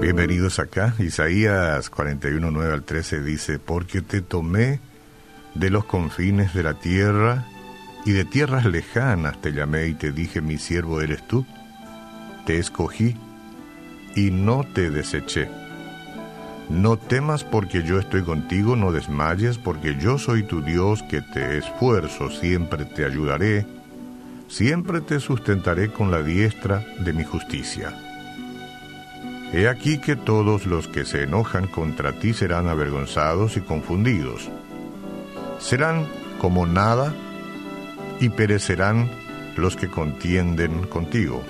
Bienvenidos acá. Isaías 41, 9 al 13 dice, porque te tomé de los confines de la tierra y de tierras lejanas te llamé y te dije, mi siervo eres tú. Te escogí y no te deseché. No temas porque yo estoy contigo, no desmayes porque yo soy tu Dios que te esfuerzo, siempre te ayudaré, siempre te sustentaré con la diestra de mi justicia. He aquí que todos los que se enojan contra ti serán avergonzados y confundidos. Serán como nada y perecerán los que contienden contigo.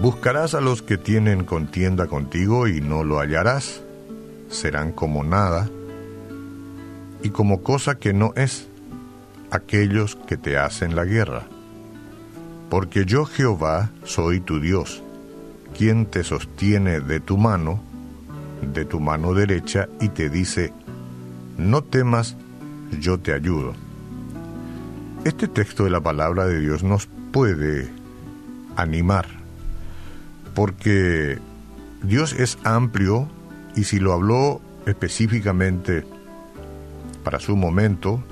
Buscarás a los que tienen contienda contigo y no lo hallarás. Serán como nada y como cosa que no es aquellos que te hacen la guerra. Porque yo Jehová soy tu Dios, quien te sostiene de tu mano, de tu mano derecha, y te dice, no temas, yo te ayudo. Este texto de la palabra de Dios nos puede animar porque Dios es amplio y si lo habló específicamente para su momento,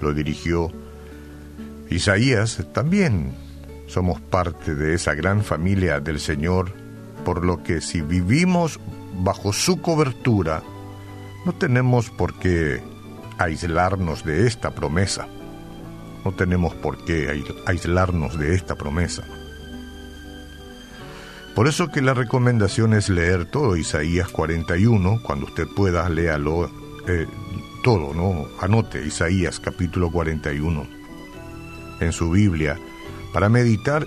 lo dirigió Isaías, también somos parte de esa gran familia del Señor, por lo que si vivimos bajo su cobertura, no tenemos por qué aislarnos de esta promesa. No tenemos por qué aislarnos de esta promesa. Por eso que la recomendación es leer todo Isaías 41, cuando usted pueda, léalo eh, todo, ¿no? Anote Isaías capítulo 41 en su Biblia para meditar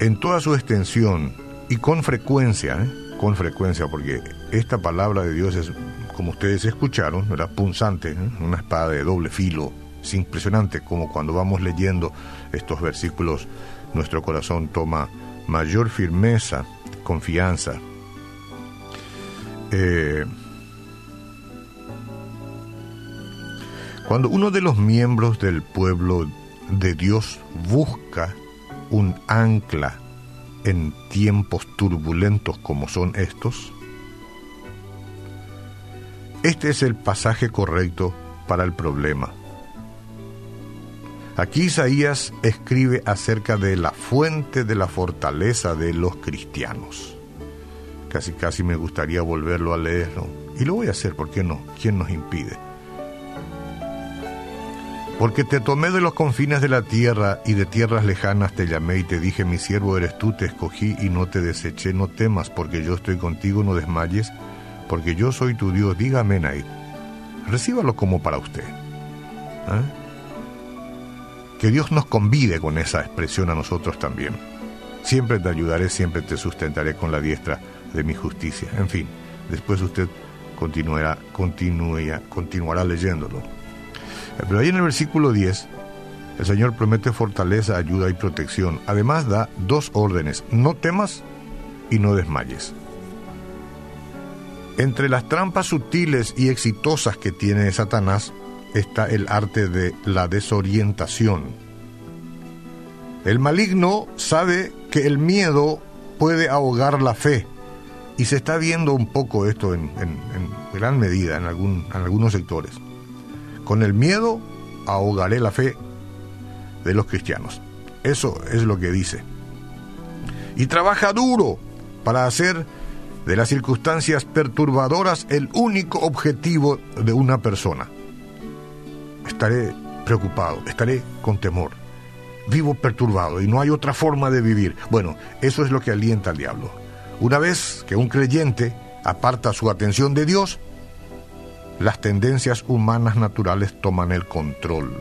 en toda su extensión y con frecuencia, ¿eh? con frecuencia, porque esta palabra de Dios es, como ustedes escucharon, era punzante, ¿eh? una espada de doble filo, es impresionante como cuando vamos leyendo estos versículos, nuestro corazón toma mayor firmeza, confianza. Eh, cuando uno de los miembros del pueblo de Dios busca un ancla en tiempos turbulentos como son estos, este es el pasaje correcto para el problema. Aquí Isaías escribe acerca de la fuente de la fortaleza de los cristianos. Casi casi me gustaría volverlo a leer, Y lo voy a hacer, ¿por qué no? ¿Quién nos impide? Porque te tomé de los confines de la tierra y de tierras lejanas te llamé y te dije, mi siervo eres tú, te escogí y no te deseché, no temas, porque yo estoy contigo, no desmayes, porque yo soy tu Dios, dígame ahí. Recíbalo como para usted. ¿Eh? Que Dios nos convide con esa expresión a nosotros también. Siempre te ayudaré, siempre te sustentaré con la diestra de mi justicia. En fin, después usted continuará, continuará, continuará leyéndolo. Pero ahí en el versículo 10, el Señor promete fortaleza, ayuda y protección. Además da dos órdenes, no temas y no desmayes. Entre las trampas sutiles y exitosas que tiene Satanás está el arte de la desorientación. El maligno sabe que el miedo puede ahogar la fe y se está viendo un poco esto en, gran medida en, algunos sectores. Con el miedo ahogaré la fe de los cristianos. Eso es lo que dice. Y trabaja duro para hacer de las circunstancias perturbadoras el único objetivo de una persona estaré preocupado, estaré con temor. Vivo perturbado y no hay otra forma de vivir. Bueno, eso es lo que alienta al diablo. Una vez que un creyente aparta su atención de Dios, las tendencias humanas naturales toman el control.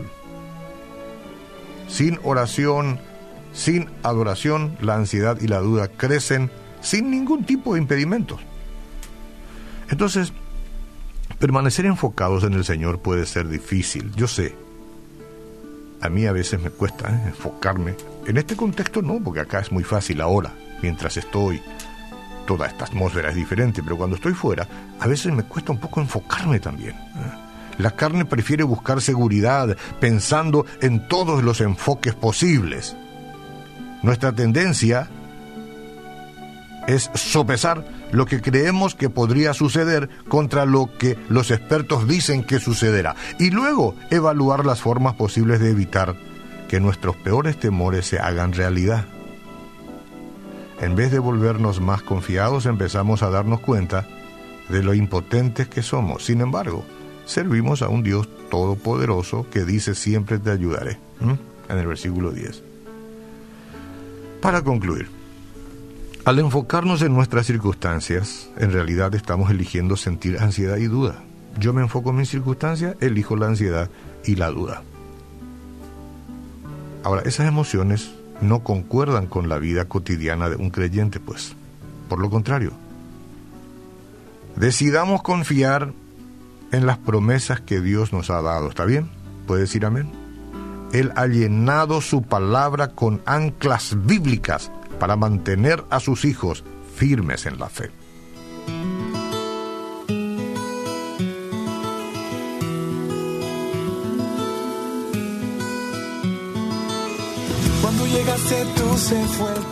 Sin oración, sin adoración, la ansiedad y la duda crecen sin ningún tipo de impedimentos. Entonces, Permanecer enfocados en el Señor puede ser difícil, yo sé. A mí a veces me cuesta ¿eh? enfocarme. En este contexto no, porque acá es muy fácil ahora, mientras estoy. Toda esta atmósfera es diferente, pero cuando estoy fuera, a veces me cuesta un poco enfocarme también. ¿eh? La carne prefiere buscar seguridad pensando en todos los enfoques posibles. Nuestra tendencia es sopesar lo que creemos que podría suceder contra lo que los expertos dicen que sucederá y luego evaluar las formas posibles de evitar que nuestros peores temores se hagan realidad. En vez de volvernos más confiados, empezamos a darnos cuenta de lo impotentes que somos. Sin embargo, servimos a un Dios todopoderoso que dice siempre te ayudaré. En el versículo 10. Para concluir, al enfocarnos en nuestras circunstancias, en realidad estamos eligiendo sentir ansiedad y duda. Yo me enfoco en mis circunstancias, elijo la ansiedad y la duda. Ahora, esas emociones no concuerdan con la vida cotidiana de un creyente, pues. Por lo contrario, decidamos confiar en las promesas que Dios nos ha dado. ¿Está bien? ¿Puede decir amén? Él ha llenado su palabra con anclas bíblicas para mantener a sus hijos firmes en la fe. Llegaste tú se fue